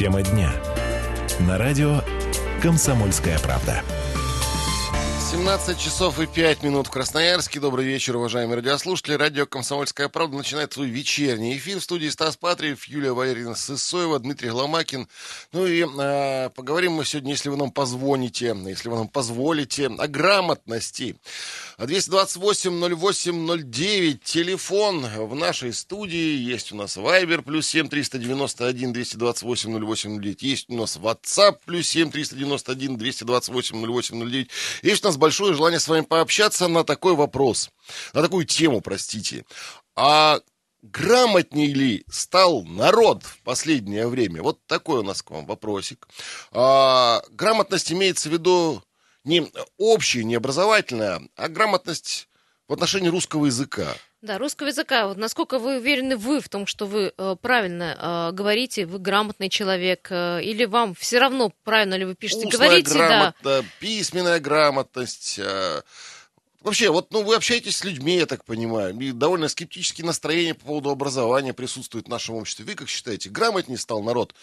Тема дня. На радио «Комсомольская правда». 17 часов и 5 минут в Красноярске. Добрый вечер, уважаемые радиослушатели. Радио «Комсомольская правда» начинает свой вечерний эфир. В студии Стас Патриев, Юлия Валерьевна Сысоева, Дмитрий Гломакин. Ну и э, поговорим мы сегодня, если вы нам позвоните, если вы нам позволите, о грамотности. 228-08-09, телефон в нашей студии. Есть у нас Вайбер, плюс 7 391 228 08 09. Есть у нас WhatsApp, плюс 7 391 228 08 09. Есть у нас большое желание с вами пообщаться на такой вопрос, на такую тему, простите. А грамотнее ли стал народ в последнее время? Вот такой у нас к вам вопросик. А, грамотность имеется в виду не общая, не образовательная, а грамотность в отношении русского языка. Да, русского языка. Вот насколько вы уверены вы в том, что вы э, правильно э, говорите, вы грамотный человек, э, или вам все равно правильно ли вы пишете? Устная говорите, грамота, да. письменная грамотность. Э, вообще, вот ну, вы общаетесь с людьми, я так понимаю, и довольно скептические настроения по поводу образования присутствуют в нашем обществе. Вы как считаете, грамотнее стал народ?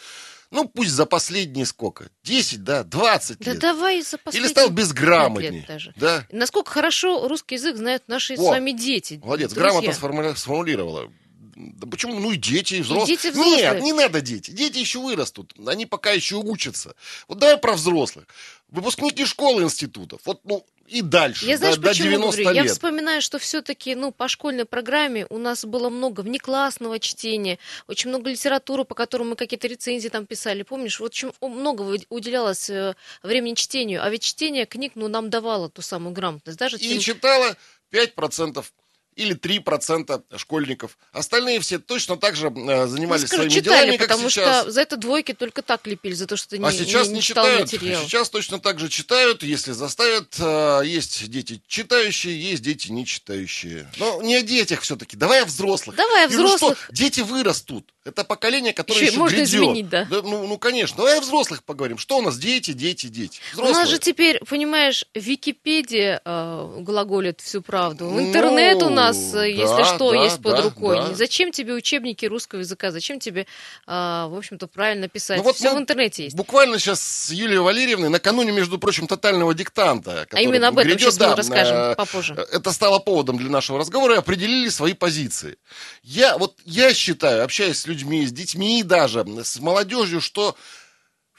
Ну, пусть за последние сколько? 10, да, 20 Да лет. давай за Или последние стал пять безграмотней. лет даже. Да? Насколько хорошо русский язык знают наши с О, вами дети. Молодец, друзья. грамотно сформули- сформулировала. Да почему? Ну и дети, и взрослые. дети взрослые. Нет, не надо дети. Дети еще вырастут. Они пока еще учатся. Вот давай про взрослых. Выпускники школ и институтов. Вот, ну, и дальше. Я знаешь, до, до почему 90 говорю? Я лет. вспоминаю, что все-таки, ну, по школьной программе у нас было много внеклассного чтения, очень много литературы, по которой мы какие-то рецензии там писали. Помнишь, вот очень много уделялось э, времени чтению, а ведь чтение книг, ну, нам давало ту самую грамотность. Даже И тем- читала 5% или 3% школьников. Остальные все точно так же э, Ну, занимались скажу, своими читали, делами, как потому сейчас. что за это двойки только так лепили, за то, что ты не, а сейчас не- не, читал читают. материал. Сейчас точно так же читают, если заставят. Э, Есть дети читающие, есть дети не читающие. Но не о детях все-таки. Давай о взрослых. Давай о взрослых. что дети вырастут. Это поколение, которое Еще еще, можно грядет. изменить, да. ну, ну, конечно. Давай о взрослых поговорим. Что у нас дети, дети, дети. У Взрослые. нас же теперь, понимаешь, Википедия э, глаголит всю правду. Интернет у нас, Ну, э, если да, что, да, есть под да, рукой. да. Зачем тебе учебники русского языка? Зачем тебе, э, в общем-то, правильно писать? Ну вот Все в интернете есть. Буквально сейчас с Юлией Валерьевной, накануне, между прочим, тотального диктанта. А именно об этом грядет, сейчас да, мы расскажем э, попозже. Это стало поводом для нашего разговора и определили свои позиции. Я, вот, я считаю, общаясь с людьми, с детьми даже с молодежью, что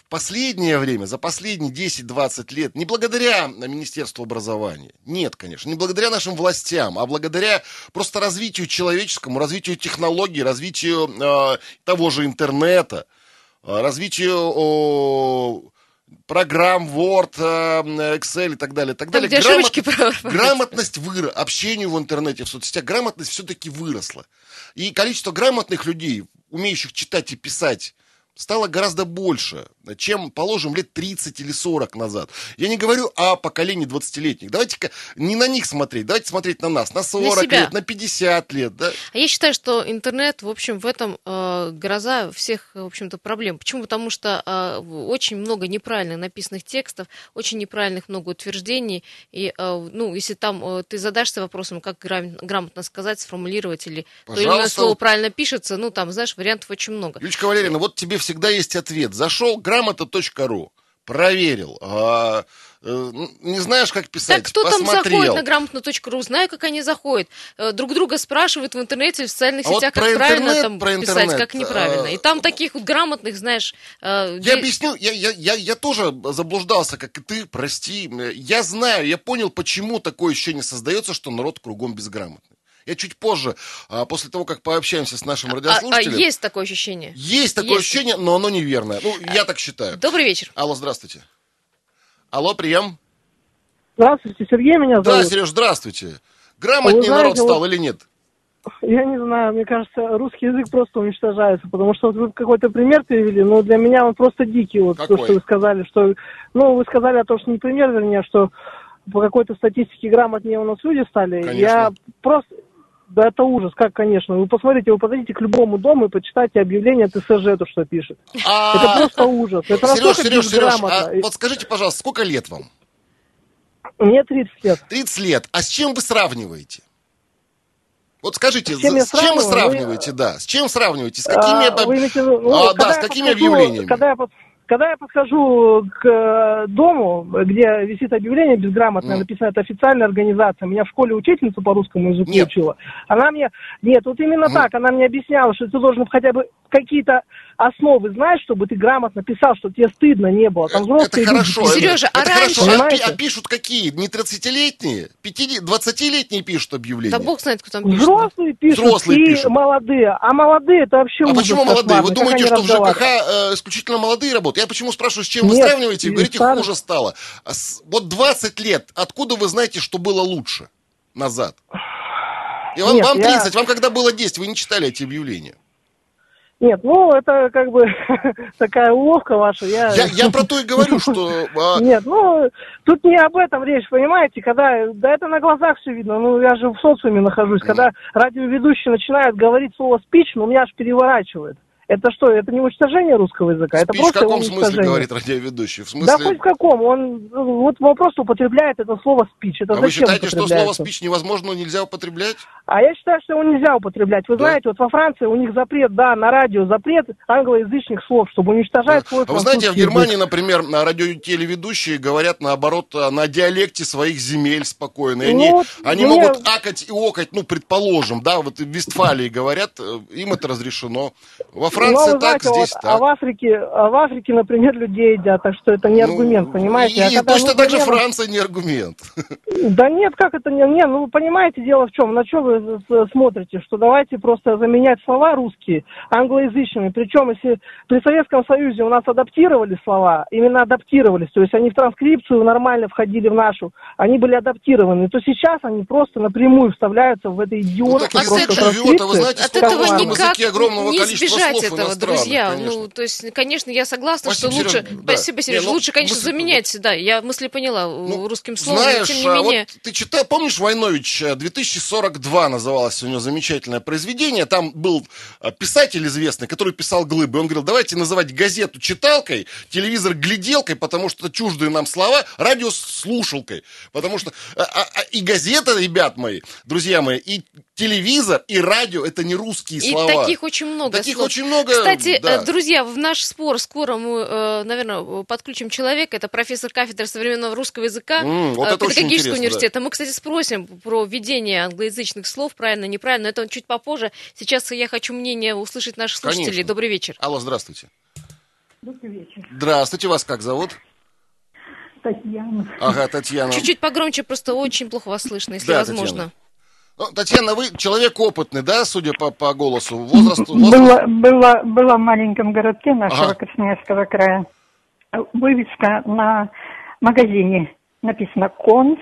последнее время, за последние 10-20 лет, не благодаря Министерству образования, нет, конечно, не благодаря нашим властям, а благодаря просто развитию человеческому, развитию технологий, развитию э, того же интернета, э, развитию о, программ Word, э, Excel и так далее, так Там, далее. Грамот- Грамотность выросла, общению в интернете, в соцсетях, грамотность все-таки выросла. И количество грамотных людей, умеющих читать и писать, стало гораздо больше, чем, положим, лет 30 или 40 назад. Я не говорю о поколении 20-летних. Давайте-ка не на них смотреть, давайте смотреть на нас, на 40 себя. лет, на 50 лет. Да? А я считаю, что интернет, в общем, в этом э, гроза всех, в общем-то, проблем. Почему? Потому что э, очень много неправильно написанных текстов, очень неправильных много утверждений. И, э, ну, если там э, ты задашься вопросом, как грам- грамотно сказать, сформулировать, или то или иное Пожалуйста. слово правильно пишется, ну, там, знаешь, вариантов очень много. Юлечка Валерьевна, вот тебе всегда есть ответ. Зашел грамота.ру, проверил, а, э, не знаешь, как писать, Так кто там посмотрел. заходит на грамотно.ру? Знаю, как они заходят. Э, Друг друга спрашивают в интернете, в социальных А вот сетях, про как правильно интернет, там про писать, интернет, как неправильно. э, И там таких вот грамотных, знаешь... Я объясню, я, я, я, я тоже заблуждался, как и ты, прости. Я знаю, я понял, почему такое ощущение создается, что народ кругом безграмотный. Я чуть позже, а, после того, как пообщаемся с нашим А, а радиослушателем, есть такое ощущение? есть такое есть. ощущение, но оно неверное. Ну, я так считаю. Добрый вечер. Алло, здравствуйте. Алло, прием. Здравствуйте, Сергей меня Да, зовут. Сереж, здравствуйте. Грамотнее знаете, народ стал вот- или нет? Я не знаю, мне кажется, русский язык просто уничтожается, потому что вот вы какой-то пример привели, но для меня он просто дикий, вот Какой? то, что вы сказали, что, ну, вы сказали о том, что не пример, вернее, что по какой-то статистике грамотнее у нас люди стали. Конечно. Я просто, да это ужас, как, конечно. Вы посмотрите, вы подойдите к любому дому и почитайте объявление ТСЖ, то, что пишет. Это А, просто ужас. Это Сереж, Сереж, Сереж, а вот скажите, пожалуйста, сколько лет вам? Мне 30 лет. 30 лет. А с чем вы сравниваете? Вот скажите, С чем с чем вы сравниваете, да? С чем сравниваете? С какими, А, вы имеете ну, А, да, с какими объявлениями? Когда я, когда я подхожу к э, дому, где висит объявление безграмотное, Мгм. написано это официальная организация. Меня в школе учительница по русскому языку Нет. учила. Она мне, нет, вот именно Мгм. так, она мне объясняла, что ты должен хотя бы какие-то основы знать, чтобы ты грамотно писал, чтобы тебе стыдно не было. Там Это взрослые люди хорошо. Сережа, это, а это раньше- хорошо. А, Понимаете? а пишут какие? Не 30-летние? 50 20-летние пишут объявления? Да бог знает, кто там пишет. Взрослые пишут Взрослые и пишут. молодые. А молодые это вообще А почему молодые? Вы думаете, что в ЖКХ э, исключительно молодые работают? Я почему спрашиваю, с чем вы Нет, сравниваете? Вы и говорите, старые. хуже стало. А с- Вот 20 лет, откуда вы знаете, что было лучше назад? И вам, Нет, вам я- 30, вам когда было 10, вы не читали эти объявления. Нет, ну это как бы такая уловка ваша. Я, Я, я про то и говорю, что... а, Нет, ну тут не об этом речь, понимаете, когда, да это на глазах все видно, ну я же в социуме нахожусь, когда радиоведущий начинает говорить слово спич, ну меня аж переворачивает. Это что, это не уничтожение русского языка, это спич в просто каком уничтожение. смысле говорит радиоведущий? В Да смысле... хоть в каком, он, ну, вот он просто употребляет это слово спич, это а вы считаете, что слово спич невозможно, нельзя употреблять? А я считаю, что его нельзя употреблять. Вы Да? знаете, вот во Франции у них запрет, да, на радио запрет англоязычных слов, чтобы уничтожать свой А вы знаете, в французский язык. Германии, например, на радиотелеведущие говорят, наоборот, а, на диалекте своих земель спокойно. И они Ну, вот они мне- могут акать и окать, ну, предположим, да, вот в Вестфалии говорят, э, им это разрешено. Во Франции Ну, так, знаете, здесь вот, так. А в Африке, а в Африке, например, людей едят, так что это не Ну, аргумент, понимаете? И, А и когда точно так же Франция не аргумент. Да нет, как это не, не, ну понимаете, дело в чем, на что вы смотрите, что давайте просто заменять слова русские англоязычными, причем если при Советском Союзе у нас адаптировали слова, именно адаптировались, то есть они в транскрипцию нормально входили в нашу, они были адаптированы, то сейчас они просто напрямую вставляются в этой Ну, так этого- просто живет, а вы знаете, От сколько этого никак языке огромного не количества слов этого, друзья. конечно. Ну, то есть, конечно, я согласна, Спасибо, что лучше... Серёж, да. Спасибо, Сереж. Не, ну, лучше, конечно, мысль- заменять, да. Я мысли поняла Ну, русским словом, Знаешь, тем не а менее... вот ты читал, помнишь, Войнович э, 2042 называлось у него замечательное произведение. Там был э, писатель известный, который писал глыбы. Он говорил, давайте называть газету читалкой, телевизор гляделкой, потому что это чуждые нам слова, радио слушалкой. Потому что а, а, а, и газета, ребят мои, друзья мои, и телевизор, и радио это не русские И слова. таких очень много Таких слов. очень много, Кстати, да. э, друзья, в наш спор скоро мы, э, наверное, подключим человека. Это профессор кафедры современного русского языка М, вот э, это педагогического университета. Мы, кстати, спросим про введение англоязычных слов, правильно, неправильно. но Это чуть попозже. Сейчас я хочу мнение услышать наших слушателей. Конечно. Добрый вечер. Алло, здравствуйте. Добрый вечер. Здравствуйте, вас как зовут? Татьяна. Ага, Татьяна. Чуть-чуть погромче, просто очень плохо вас слышно, если Да, возможно. Ну, Татьяна, вы человек опытный, да, судя по, по голосу? Возраст, возраст... Была, была, была в маленьком городке нашего Ага. Красноярского края. Вывеска на магазине написано «Конс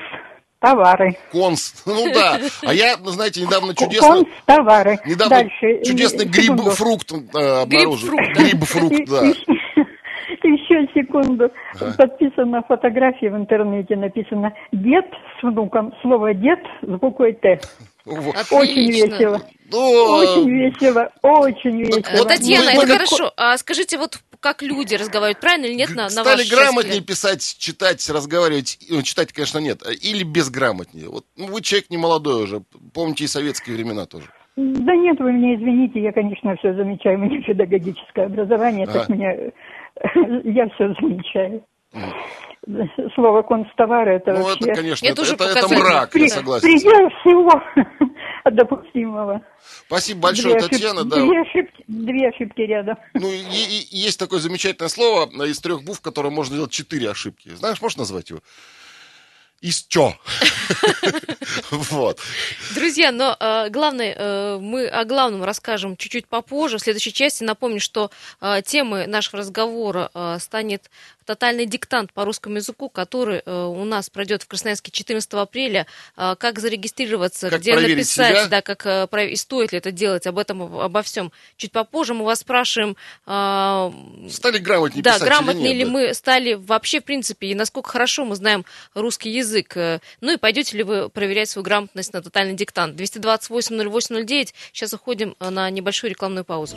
товары». Конс. Ну да. А я, знаете, недавно чудесно... «Конс товары». Недавно Дальше. чудесный гриб-фрукт э, обнаружил. Гриб-фрукт, да. Да. Еще секунду. Подписана фотография в интернете, написано «Дед с внуком». Слово «дед» с буквой «Т». Во. Очень Отлично. весело. Ну, Очень весело, очень весело. Э, Татьяна, мы- это мы- хорошо. А скажите, вот как люди разговаривают, правильно или нет на, на стали грамотнее взгляд? писать, читать, разговаривать. Ну, читать, конечно, нет. Или безграмотнее. Вот ну, вы человек не молодой уже. Помните и советские времена тоже. Да нет, вы меня извините, я, конечно, все замечаю. У меня педагогическое образование, так Ага. меня... Я все замечаю. Слово констовары это Ну, вообще... это, конечно, Это это, это, это мрак, я при- согласен. Предел всего допустимого. Спасибо большое, Две Татьяна. Да. Две ошибки, две ошибки рядом. Ну, и, и- и есть такое замечательное слово э, из трех букв, которое можно сделать четыре ошибки. Знаешь, можешь назвать его? Из чё? Вот. Друзья, но э, главное, э, мы о главном расскажем чуть-чуть попозже. В следующей части напомню, что э, темой нашего разговора э, станет тотальный диктант по русскому языку, который э, у нас пройдет в Красноярске 14 апреля. Э, как зарегистрироваться, Как где написать, себя? да, как э, и стоит ли это делать, об этом об- обо всем чуть попозже. Мы вас спрашиваем, э, Стали грамотнее да, писать грамотные или ли нет? да? мы стали вообще, в принципе, и насколько хорошо мы знаем русский язык. Э, Ну и пойдете ли вы проверять свою грамотность на тотальный диктант. 228-08-09. Сейчас уходим на небольшую рекламную паузу.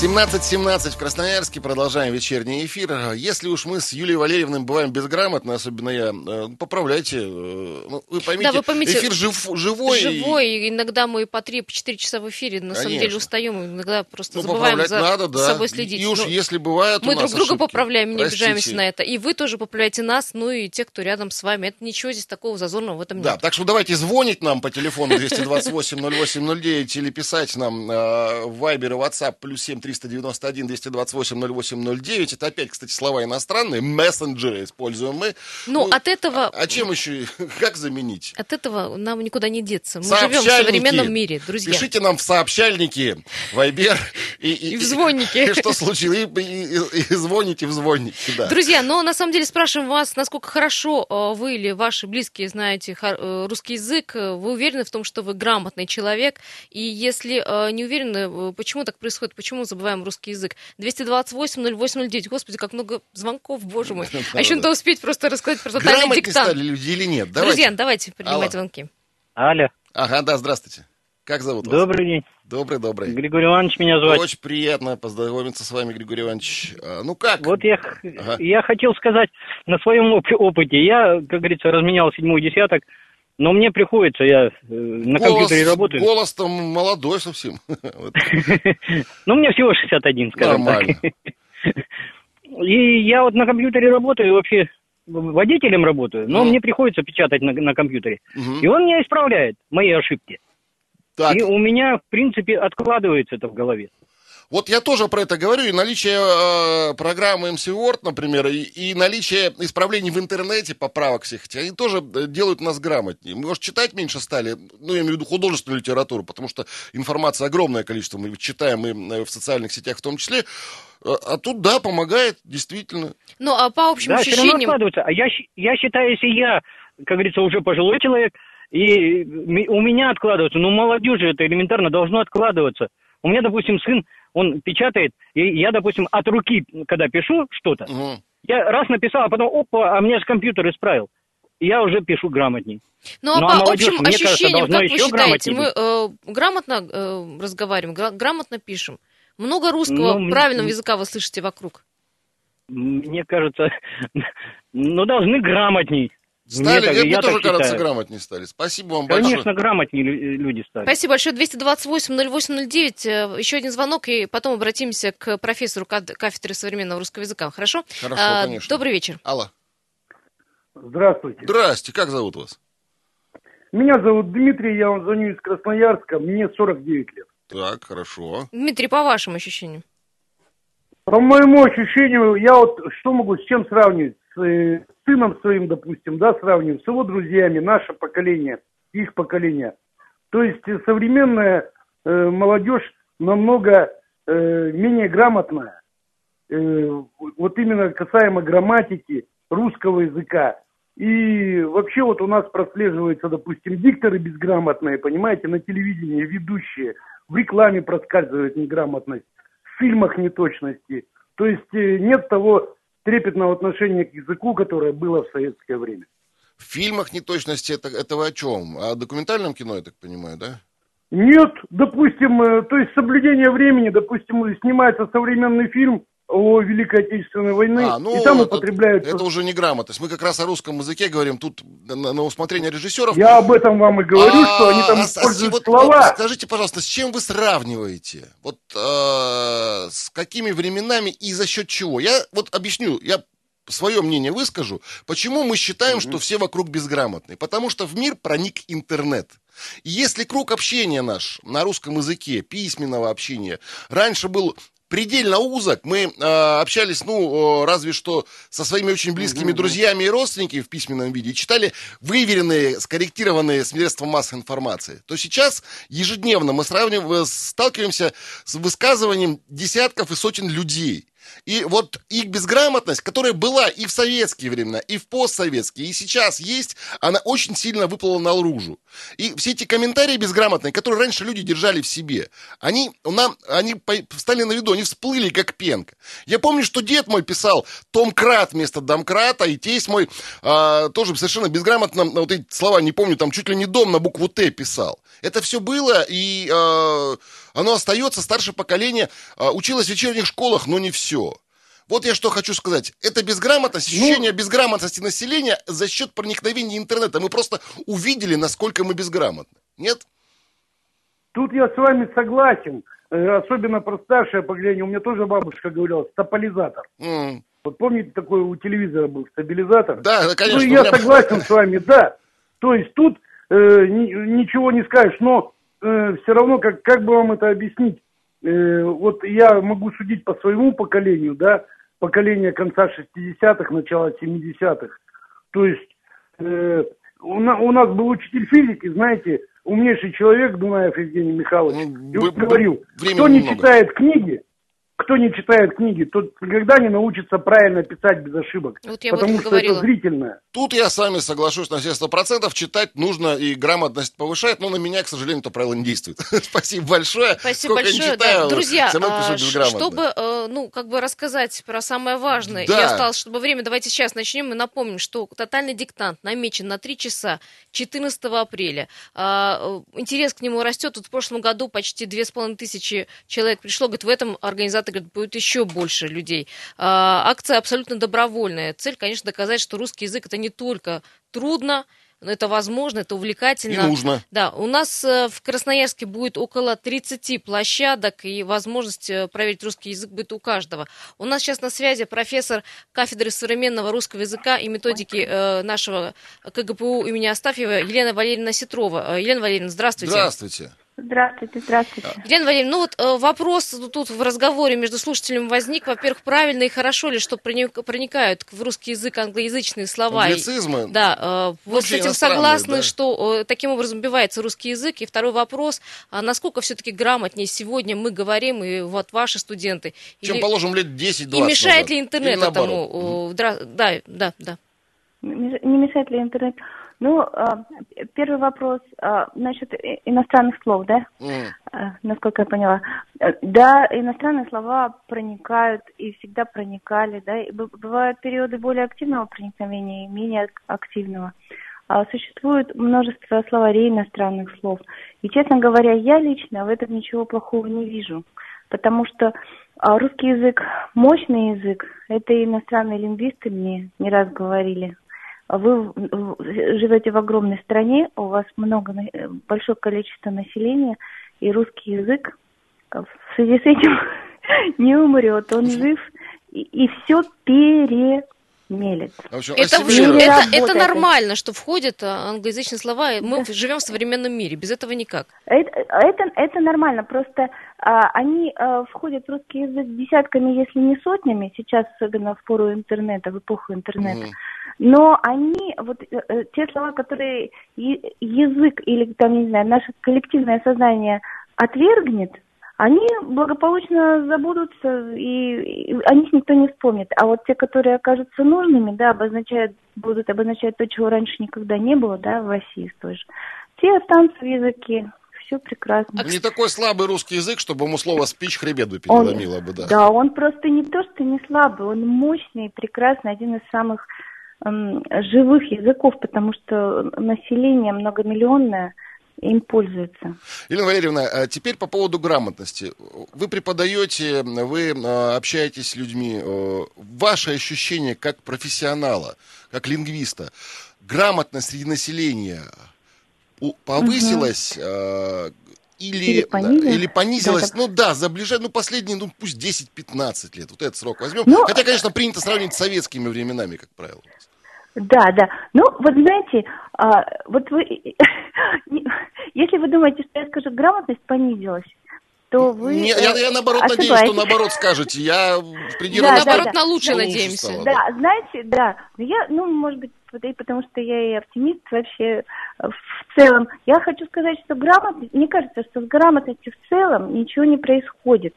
17.17 в Красноярске. Продолжаем вечерний эфир. Если уж мы с Юлией Валерьевной бываем безграмотны, особенно я, э, поправляйте. э, Ну, вы поймите, Да, вы поймите, эфир жив- живой. Живой, и иногда мы по 3-4 часа в эфире, на самом деле Конечно. устаем, иногда просто Ну, забываем за надо, да. собой следить. И уж Ну, если бывают мы друг друга ошибки, поправляем, не простите. обижаемся на это. И вы тоже поправляете нас, ну и те, кто рядом с вами. Это ничего здесь такого зазорного в этом Да, нет. так что давайте звонить нам по телефону 228-08-09 или писать нам э, в Viber и WhatsApp плюс 7 391 228 08 Это опять, кстати, слова иностранные, мессенджеры используем мы. Ну, от этого... А чем еще, как заменить? От этого нам никуда не деться. Мы живем в современном мире, друзья. Пишите нам в сообщальники, Вайбер и, И в звонники. И, что случилось, и, и- и- и звоните в звонники, да. Друзья, но на самом деле спрашиваем вас, насколько хорошо э, вы или ваши близкие знаете э, русский язык, вы уверены в том, что вы грамотный человек, и если э, не уверены, почему так происходит, почему забываем русский язык? 228-08-09, господи, как много звонков, боже мой. А еще надо успеть просто рассказать про тотальный диктант. стали люди или нет? Давайте. Друзья, давайте принимать звонки. Алло, Ага, да, здравствуйте. Как зовут вас? добрый день. Добрый, добрый. Григорий Иванович меня звать. Очень приятно познакомиться с вами, Григорий Иванович. А, Ну как? Вот я, Ага. я хотел сказать на своем оп- опыте. Я, как говорится, разменял седьмой десяток, но мне приходится, я э, на компьютере работаю. Голос там молодой совсем. Ну, мне всего 61, скажем так. И я вот на компьютере работаю, вообще водителем работаю, но мне приходится печатать на, компьютере. И он меня исправляет, мои ошибки. И у меня, в принципе, откладывается это в голове. Вот я тоже про это говорю, и наличие э, программы MC Word, например, и, и наличие исправлений в интернете, поправок всех этих, они тоже э, делают нас грамотнее. Мы, может, читать меньше стали, ну, я имею в виду художественную литературу, потому что информации огромное количество, мы читаем и э, в социальных сетях в том числе, Э, а тут, да, помогает, действительно. Ну, а по общим Да, ощущениям... откладывается. А я, я считаю, если я, как говорится, уже пожилой человек, и у меня откладывается, ну, молодежи это элементарно должно откладываться. У меня, допустим, сын, он печатает, и я, допустим, от руки, когда пишу что-то, Мгм. я раз написал, а потом, опа, а мне с компьютера исправил. Я уже пишу грамотней. Ну, а Ну, а по молодежь, общим мне кажется, ощущениям, должна как вы считаете, мы э, грамотно э, разговариваем, гра- грамотно пишем? Много русского, Ну, правильного языка вы слышите вокруг? Мне кажется, ну, должны грамотней. Стали, Мне я, мы тоже, кажется, считаю. грамотнее стали. Спасибо вам Конечно, большое. грамотнее лю- люди стали. Спасибо большое. 228-08-09. э, Еще один звонок, и потом обратимся к профессору кафедры современного русского языка. Хорошо? Хорошо, А, конечно. Добрый вечер. Алло. Здравствуйте. Здрасте, как зовут вас? Меня зовут Дмитрий, я вам звоню из Красноярска, мне 49 лет. Так, хорошо. Дмитрий, по вашим ощущениям. По моему ощущению, я вот что могу, с чем сравнивать? С э, сыном своим, допустим, да, сравниваю, с его друзьями, наше поколение, их поколение. То есть э, современная э, молодежь намного э, менее грамотная. Э, вот именно касаемо грамматики русского языка. И вообще вот у нас прослеживаются, допустим, дикторы безграмотные, понимаете, на телевидении ведущие, в рекламе проскальзывает неграмотность, в фильмах неточности. То есть э, нет того трепетного отношения к языку, которое было в советское время. В фильмах неточности это, это вы о чем? О документальном кино, я так понимаю, да? Нет, допустим, э, то есть соблюдение времени, допустим, снимается современный фильм о Великой Отечественной войны, А, ну, и там это, употребляются... это уже неграмотность. Мы как раз о русском языке говорим тут на, на усмотрение режиссеров. Я об этом вам и говорю, А, что они там а а с- используют вот- слова. вот скажите, пожалуйста, с чем вы сравниваете? Вот э, с какими временами и за счет чего? Я вот объясню, я свое мнение выскажу, почему мы считаем, что все вокруг безграмотные. Потому что в мир проник интернет. И если круг общения наш на русском языке, письменного общения, раньше был предельно узок, мы э, общались, ну, э, разве что со своими очень близкими друзьями и родственниками в письменном виде, читали выверенные, скорректированные средства массовой информации, то сейчас ежедневно мы сравниваем, сталкиваемся с высказыванием десятков и сотен людей. И вот их безграмотность, которая была и в советские времена, и в постсоветские, и сейчас есть, она очень сильно выплыла наружу. И все эти комментарии безграмотные, которые раньше люди держали в себе, они, нам, они по- стали на виду, они всплыли как пенка. Я помню, что дед мой писал Том-крат вместо домкрата, и тесть мой а, тоже совершенно безграмотно, вот эти слова не помню, там чуть ли не дом на букву Т писал. Это все было, и а, оно остается, старшее поколение а, училось в вечерних школах, но не все. Вот я что хочу сказать. Это безграмотность, Ну- ощущение безграмотности населения за счет проникновения интернета. Мы просто увидели, насколько мы безграмотны. Нет? Тут я с вами согласен. Э, Особенно про старшее поколение. У меня тоже бабушка говорила, стабилизатор. М, Вот помните, такой у телевизора был стабилизатор? Да, конечно. ну, я меня- согласен с вами, да. То есть тут э, ни- ничего не скажешь, но все равно, как, как бы вам это объяснить? Э, вот я могу судить по своему поколению, да, поколение конца 60-х, начала 70-х. То есть э, у, на- у нас был учитель физики, знаете, умнейший человек, Дунаев Евгений Михайлович, Ну, и он говорил, кто не немного. читает книги, кто не читает книги, тот никогда не научится правильно писать без ошибок. Вот я потому что говорила. это зрительное. Тут я с вами соглашусь на все сто процентов. Читать нужно и грамотность повышает, но на меня, к сожалению, это правило не действует. Спасибо большое. Спасибо Сколько я большое. читаю, да. Друзья, а, чтобы, э, ну, как бы рассказать про самое важное, Да. и осталось, чтобы время, давайте сейчас начнем и напомним, что тотальный диктант намечен на 3 часа 14 апреля. А, э, Интерес к нему растет. Вот в прошлом году почти 2,5 тысячи человек пришло. Говорит, в этом организатор говорит, будет еще больше людей. А, Акция абсолютно добровольная. Цель, конечно, доказать, что русский язык это не только трудно, но это возможно, это И увлекательно. нужно. Да, у нас э, в Красноярске будет около 30 площадок, и возможность э, проверить русский язык будет у каждого. У нас сейчас на связи профессор кафедры современного русского языка и методики э, нашего КГПУ имени Астафьева Елена Валерьевна Ситрова. Э, Елена Валерьевна, здравствуйте. Здравствуйте. Здравствуйте, здравствуйте. Елена Валерьевна, ну вот э, вопрос тут в разговоре между слушателями возник. Во-первых, правильно и хорошо ли, что проник- проникают в русский язык англоязычные слова? Англицизмы. Да, э, вы с этим согласны, да. что э, таким образом убивается русский язык? И второй вопрос, а насколько все-таки грамотнее сегодня мы говорим, и вот ваши студенты? Чем, Или- положим, лет 10-20 и мешает назад. ли интернет Или этому? Да, да, да. Не мешает ли интернет? Ну, а, первый вопрос а, насчет иностранных слов, да? А, насколько я поняла. Э, Да, иностранные слова проникают и всегда проникали, да. И бывают периоды более активного проникновения и менее ак- активного. Существует множество словарей иностранных слов. И, честно говоря, я лично в этом ничего плохого не вижу. Потому что русский язык – мощный язык. Это иностранные лингвисты мне не раз говорили. А Вы живете в огромной стране, у вас много, э, большое количество населения, и русский язык э, в связи с этим не умрет, он жив, и, все перемелет. В общем, Это. Не это, работает это нормально, что входят а, англоязычные слова. Мы живем в современном мире, без этого никак. Это, это, это нормально, просто а, они а, входят в русский язык десятками, если не сотнями, сейчас особенно в пору интернета, в эпоху интернета. Мгм. Но они, вот э, э, те слова, которые язык или там, не знаю, наше коллективное сознание отвергнет, они благополучно забудутся, и, и о них никто не вспомнит. А вот те, которые окажутся нужными, да, обозначают, будут обозначать то, чего раньше никогда не было, да, в России той же, те останутся в языке. Все прекрасно. Не такой слабый русский язык, чтобы ему слово спич хребет бы Он- переломило бы, да. Да, он просто не то, что не слабый, он мощный, прекрасный, один из самых эм, живых языков, потому что население многомиллионное им пользуется. Елена Валерьевна, а теперь по поводу грамотности. Вы преподаете, вы э, общаетесь с людьми. э, Ваше ощущение как профессионала, как лингвиста, грамотность среди населения повысилась э, или, Или понизилась. или понизилась? Да, ну да, за ближайшие, ну последние, ну пусть 10-15 лет. Вот этот срок возьмем. Ну, Хотя, конечно, принято сравнивать с советскими временами, как правило. Да, да. Ну, вот знаете, а, вот вы, если вы думаете, что я скажу, грамотность понизилась, то вы Не, я, э, я наоборот надеюсь, что ошибаетесь. наоборот скажете. Я Да, да, Наоборот, да. на лучшее Лучше надеемся. стало, Да, знаете, да. Но Я, ну, может быть, вот и потому что я и оптимист вообще э, в целом. Я хочу сказать, что грамотность, мне кажется, что с грамотностью в целом ничего не происходит.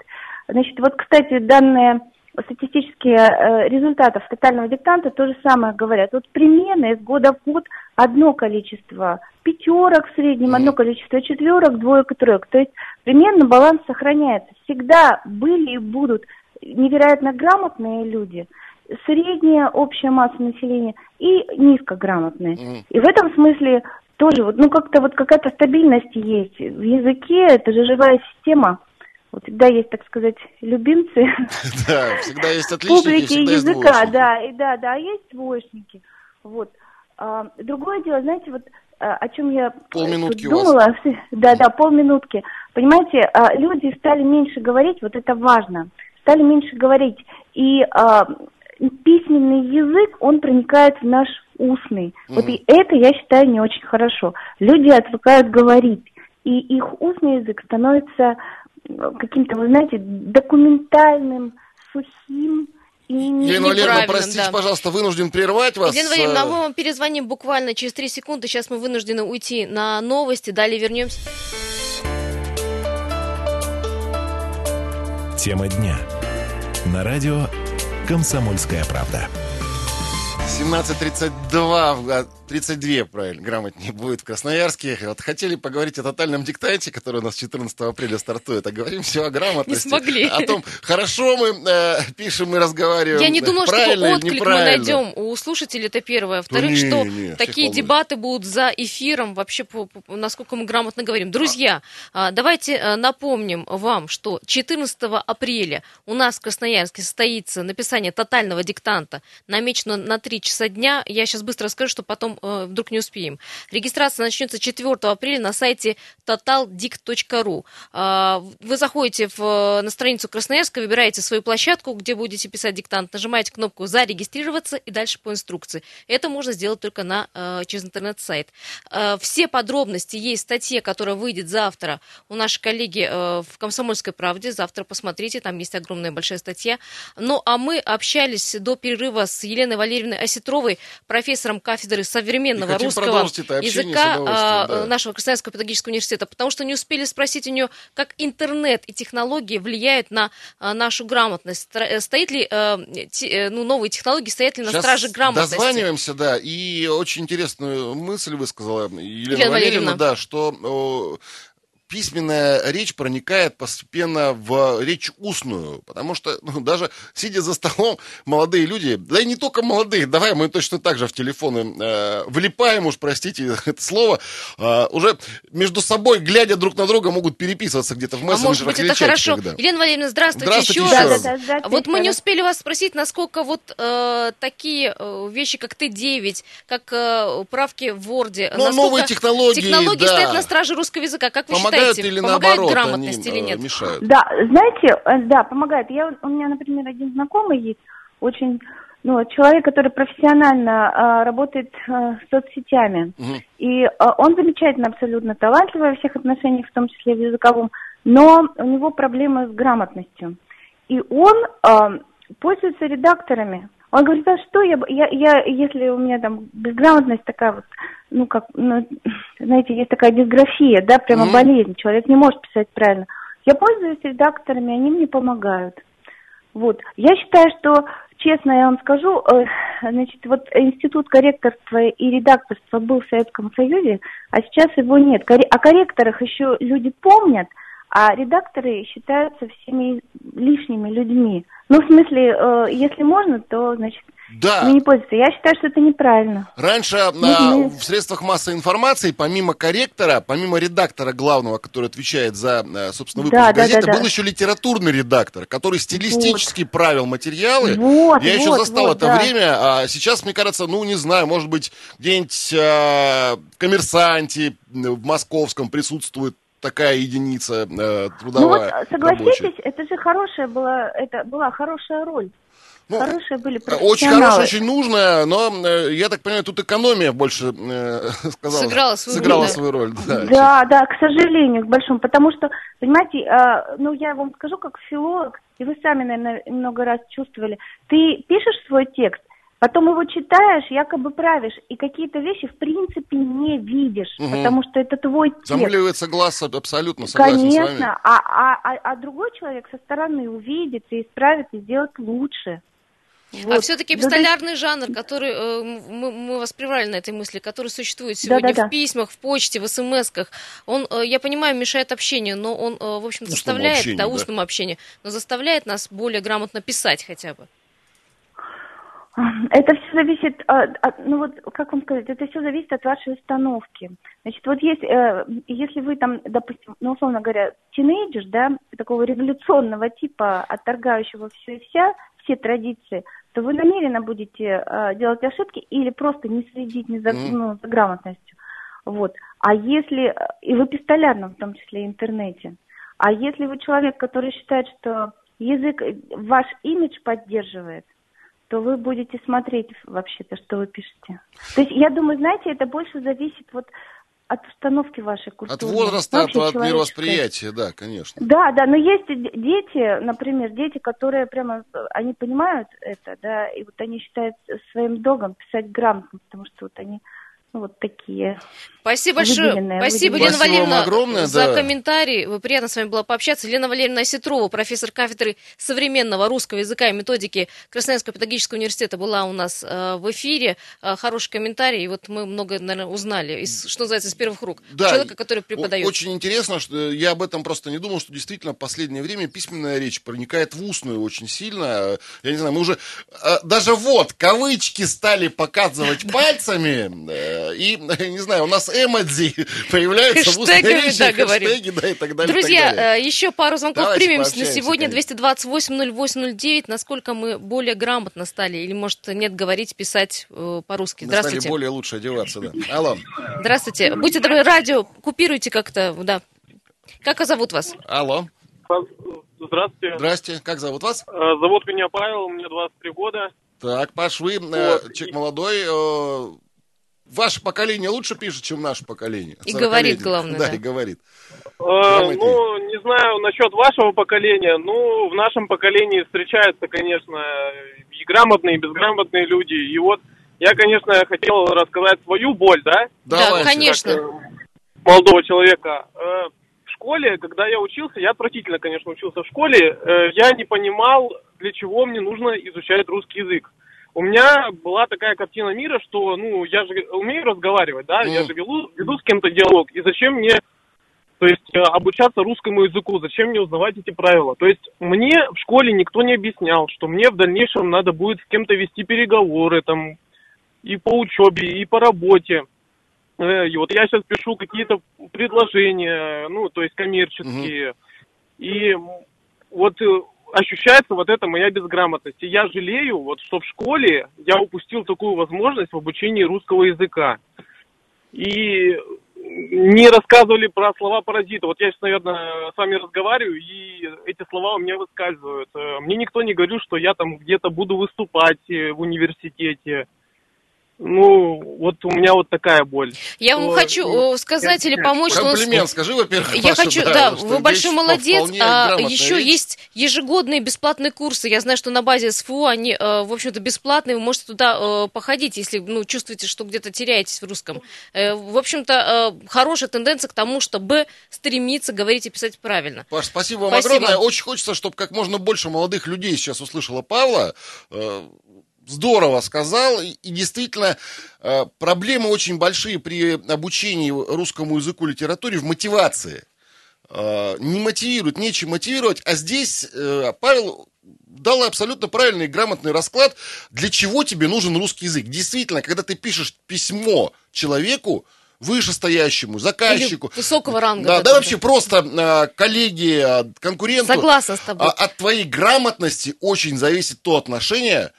Значит, вот, кстати, данные статистические э, результатов тотального диктанта то же самое говорят. Вот примерно из года в год одно количество пятерок в среднем, одно количество четверок, двоек и троек. То есть примерно баланс сохраняется. Всегда были и будут невероятно грамотные люди, средняя общая масса населения и низкограмотные. Мгм. И в этом смысле тоже вот, ну как-то вот какая-то стабильность есть. В языке это же живая система. Вот всегда есть, так сказать, любимцы Да, всегда есть отличники, публики языка, да, и да, да, а есть двоечники. Вот. А, другое дело, знаете, вот а, о чем я Полминутки тут у вас. думала, да, да, полминутки. Понимаете, люди стали меньше говорить, вот это важно, стали меньше говорить, и письменный язык, он проникает в наш устный. Вот и это, я считаю, не очень хорошо. Люди отвыкают говорить, и их устный язык становится э, каким-то, вы знаете, документальным, сухим Елена Валерьевна, простите, да. пожалуйста, вынужден прервать вас. Елена Валерьевна, а мы вам перезвоним буквально через 3 секунды. Сейчас мы вынуждены уйти на новости. Далее вернемся. Тема дня. На радио «Комсомольская правда». 17.32, а, 32, правильно, грамотнее будет в Красноярске. Вот хотели поговорить о тотальном диктанте, который у нас 14 апреля стартует, а говорим все о грамотности. Не смогли. О том, хорошо мы э, пишем и разговариваем. Я не думаю, что отклик мы найдем у слушателей, это первое. Во-вторых, не, что не, такие дебаты будут за эфиром, вообще, по- по- насколько мы грамотно говорим. Друзья, а, давайте а, напомним вам, что 14 апреля у нас в Красноярске состоится написание тотального диктанта, намечено на 3 часа дня. Я сейчас быстро скажу, что потом э, вдруг не успеем. Регистрация начнется 4 апреля на сайте totaldict.ru. А, Вы заходите в, э, на страницу Красноярска, выбираете свою площадку, где будете писать диктант, нажимаете кнопку «Зарегистрироваться» и дальше по инструкции. Это можно сделать только на, э, через интернет-сайт. Все подробности есть в статье, которая выйдет завтра у нашей коллеги э, в «Комсомольской правде». Завтра посмотрите, там есть огромная большая статья. Ну, а мы общались до перерыва с Еленой Валерьевной Осетровой, профессором кафедры современного русского языка а, да. нашего Красноярского педагогического университета, потому что не успели спросить у нее, как интернет и технологии влияют на а, нашу грамотность. Э, Стоит ли э, э, ну, новые технологии, стоят ли на Сейчас страже грамотности? дозваниваемся, да, и очень интересную мысль высказала Елена, Елена Валерьевна, Валерьевна. да, что письменная речь проникает постепенно в речь устную, потому что ну, даже сидя за столом, молодые люди, да и не только молодые, давай мы точно так же в телефоны э, влипаем, уж простите это слово, э, уже между собой, глядя друг на друга, могут переписываться где-то в А мессенджерах может быть, это хорошо. чатиках, да. Елена Валерьевна, здравствуйте, Здравствуйте еще еще раз. раз. Да, здравствуйте, Вот мы не успели вас спросить, насколько вот э, такие э, вещи, как Т9, как э, правки в Word, Ну, насколько новые технологии, технологии да. стоят на страже русского языка. Как вы Помогают считаете, или помогают наоборот, грамотности они или э, нет? мешают? Да, знаете, э, да, помогает. Я, у меня, например, один знакомый есть, очень, ну, человек, который профессионально э, работает э, с соцсетями. Мгм. И э, он замечательно, абсолютно талантливый во всех отношениях, в том числе в языковом, но у него проблемы с грамотностью. И он э, пользуется редакторами. Он говорит, а что я, я, я, если у меня там безграмотность такая вот, ну, как, ну, знаете, есть такая дисграфия, да, прямо Мгм. болезнь, человек не может писать правильно. Я пользуюсь редакторами, они мне помогают. Вот. Я считаю, что, честно я вам скажу, э, значит, вот институт корректорства и редакторства был в Советском Союзе, а сейчас его нет. О корректорах еще люди помнят, а редакторы считаются всеми лишними людьми. Ну, в смысле, э, если можно, то, значит, Да. не пользуются. Я считаю, что это неправильно. Раньше а, Нужны- в средствах массовой информации, помимо корректора, помимо редактора главного, который отвечает за, э, собственно, выпуск Да, да, газеты, да, да. был еще литературный редактор, который стилистически правил материалы. Вот, Я еще вот, застал вот, это да. время, а сейчас, мне кажется, ну, не знаю, может быть, где-нибудь э, в коммерсанте в московском присутствует такая единица э, Ну вот, трудовая. согласитесь, рабочая. это же хорошая была, это была хорошая роль. Ну, Хорошие были Очень профессионалы. хорошая, очень нужная, но, э, я так понимаю, тут экономия больше э, сказала, Сыграла свою сыграла роль, да. свою роль. Да. Да, да, к сожалению, к большому, потому что, понимаете, э, ну я вам скажу, как филолог, и вы сами, наверное, много раз чувствовали, ты пишешь свой текст, потом его читаешь, якобы правишь, и какие-то вещи в принципе не видишь, Мгм. потому что это твой текст. Замыливается глаз аб- абсолютно, согласен с вами. Конечно, а, а, а, а другой человек со стороны увидит и исправит и сделает лучше. А Вот. все-таки то есть- эпистолярный жанр, который э, мы, мы вас прервали на этой мысли, который существует сегодня Да-да-да. в письмах, в почте, в смс-ках, он, э, я понимаю, мешает общению, но он, э, в общем, заставляет, общению, да, да. устному общению, но заставляет нас более грамотно писать хотя бы. Это все зависит, от, от- ну вот, как вам сказать, это все зависит от вашей установки. Значит, вот есть, э, если вы там, допустим, ну, условно говоря, тинейджер, да, такого революционного типа, отторгающего все и вся, все традиции, то вы намеренно будете э, делать ошибки или просто не следить не за, ну, за грамотностью. Вот. А если, э, и в эпистолярном, в том числе, интернете, а если вы человек, который считает, что язык ваш имидж поддерживает, то вы будете смотреть вообще-то, что вы пишете. То есть, я думаю, знаете, это больше зависит вот от установки вашей культуры. От возраста, от, от мировосприятия, да, конечно. Да, да, но есть дети, например, дети, которые прямо, они понимают это, да, и вот они считают своим долгом писать грамотно, потому что вот они, вот такие. Спасибо большое. Спасибо. Лена Спасибо Валерьевна, огромное, за да. комментарий. Вы приятно с вами было пообщаться. Лена Валерьевна Сетрова, профессор кафедры современного русского языка и методики Красноярского педагогического университета, была у нас э, в эфире. Э, хороший комментарий. И вот мы много, наверное, узнали, из, что называется, из первых рук. Да, Человека, который преподает. Очень интересно, что я об этом просто не думал, что действительно в последнее время письменная речь проникает в устную очень сильно. Я не знаю, мы уже э, даже вот кавычки стали показывать пальцами, э, и, не знаю, у нас эмодзи появляются в устной речи, да, хэштеги, да, и так далее. и так Друзья, далее. э, еще пару звонков Давайте примем на сегодня. конечно. 228-08-09. Насколько мы более грамотно стали? Или, может, нет, говорить, писать э, по-русски? Мы стали Здравствуйте. более лучше одеваться, да. Алло, Здравствуйте. Будьте добры, радио купируйте как-то, да. Как зовут вас? алло, Здравствуйте. здрасте, как зовут вас? Э, Зовут меня Павел, мне 23 года. Так, Паш, вы Вот. человек молодой, ваше поколение лучше пишет, чем наше поколение. И 40-летнее. говорит, главное, Да, да. и говорит. Э. Ну, не знаю насчет вашего поколения. Ну, в нашем поколении встречаются, конечно, и грамотные, и безграмотные люди. И вот я, конечно, хотел рассказать свою боль, да, Давайте. конечно. как, э, молодого человека. Э, В школе, когда я учился, я отвратительно, конечно, учился в школе, э, я не понимал, для чего мне нужно изучать русский язык. У меня была такая картина мира, что, ну, я же умею разговаривать, да, я Мгм. же веду, веду с кем-то диалог, и зачем мне, то есть, э, обучаться русскому языку, зачем мне узнавать эти правила? То есть, мне в школе никто не объяснял, что мне в дальнейшем надо будет с кем-то вести переговоры, там, и по учебе, и по работе. Э, И вот я сейчас пишу какие-то предложения, ну, то есть коммерческие. И м, вот э, ощущается вот эта моя безграмотность. И я жалею, вот, что в школе я упустил такую возможность в обучении русского языка. И не рассказывали про слова паразита. Вот я сейчас, наверное, с вами разговариваю, и эти слова у меня выскальзывают. Э, Мне никто не говорил, что я там где-то буду выступать э, в университете. Ну, вот у меня вот такая боль. Я вам Что, хочу сказать или помочь, Комплимент скажи, во-первых, Я Паша, хочу, да, что вы большой молодец. А еще речь. есть ежегодные бесплатные курсы. Я знаю, что на базе СФУ они, э, в общем-то, бесплатные. Вы можете туда э, походить, если ну, чувствуете, что где-то теряетесь в русском. Э, В общем-то, хорошая тенденция к тому, чтобы стремиться говорить и писать правильно. Паш, спасибо вам Спасибо. огромное. Очень хочется, чтобы как можно больше молодых людей сейчас услышало Павла. Здорово сказал. И и действительно, э, проблемы очень большие при обучении русскому языку литературе в мотивации. Э, Не мотивирует, нечем мотивировать. А здесь э, Павел дал абсолютно правильный и грамотный расклад, для чего тебе нужен русский язык. Действительно, когда ты пишешь письмо человеку, вышестоящему, заказчику, Или высокого ранга да, да вообще просто коллеге, э, конкуренту, Согласна с тобой. а, от твоей грамотности очень зависит то отношение,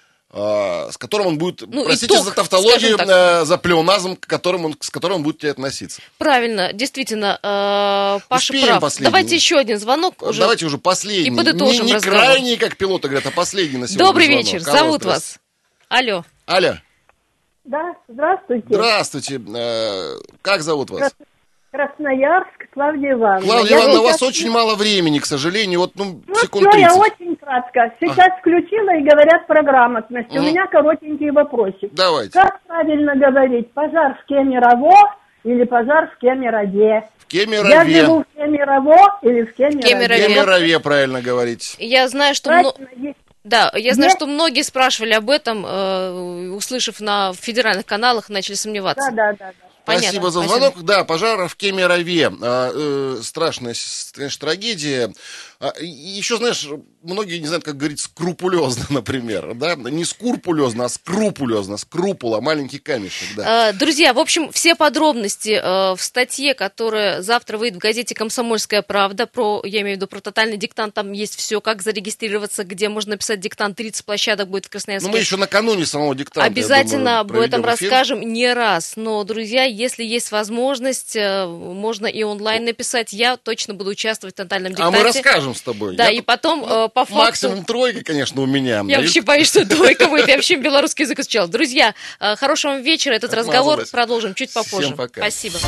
с которым он будет, Ну, простите итог, за тавтологию, так. э, за плеоназм, к которым он, с которым он будет к тебе относиться. Правильно, действительно, э, Паша Успеем прав. последний. Давайте еще один звонок. Уже. Давайте уже последний. И подытожим не, не разговор. крайний, как пилоты говорят, а последний на сегодня Добрый звонок. вечер, Алло, зовут здравствуйте. вас. Алло. Аля, Да, здравствуйте. здравствуйте. Э, как зовут вас? Крас- Красноярск, Клавдия Ивановна. Клавдия Я Ивановна, у вас сейчас- очень мало времени, к сожалению. Вот, ну, Ну секунд все, я 30. очень кратко. Сейчас включила и говорят про грамотность. У Мгм. меня коротенький вопросик. Давайте. Как правильно говорить, пожар в Кемерово или пожар в Кемерово? В Кемерове. Я живу в Кемерово или в Кемерове? Кемерове. В Кемерове, правильно говорить. Я знаю, что... мно- Правильно, есть. Да, я знаю, Нет. что многие спрашивали об этом, э, услышав на федеральных каналах, начали сомневаться. Да, да, да. Понятно, Спасибо за спасибо. звонок. Да, пожар в Кемерове. А, э, страшная, конечно, трагедия. А, еще, знаешь, многие не знают, как говорить скрупулезно, например, да? Не скрупулезно, а скрупулезно. Скрупула, маленький камешек, да. Э, Друзья, в общем, все подробности э, в статье, которая завтра выйдет в газете «Комсомольская правда», про, я имею в виду про тотальный диктант, там есть все, как зарегистрироваться, где можно написать диктант, 30 площадок будет в Красноярске. Ну, мы еще накануне самого диктанта, Обязательно думаю, об этом эфир. расскажем не раз. Но, друзья, если есть возможность, э, можно и онлайн написать. Я точно буду участвовать в тотальном А диктанте. мы расскажем с тобой. Да, Я и тут- потом э, по факту... Максимум тройка, конечно, у меня. Я Да, вообще боюсь, что двойка будет. Я вообще белорусский язык изучала. Друзья, э, хорошего вам вечера. Этот разговор продолжим чуть попозже. Спасибо.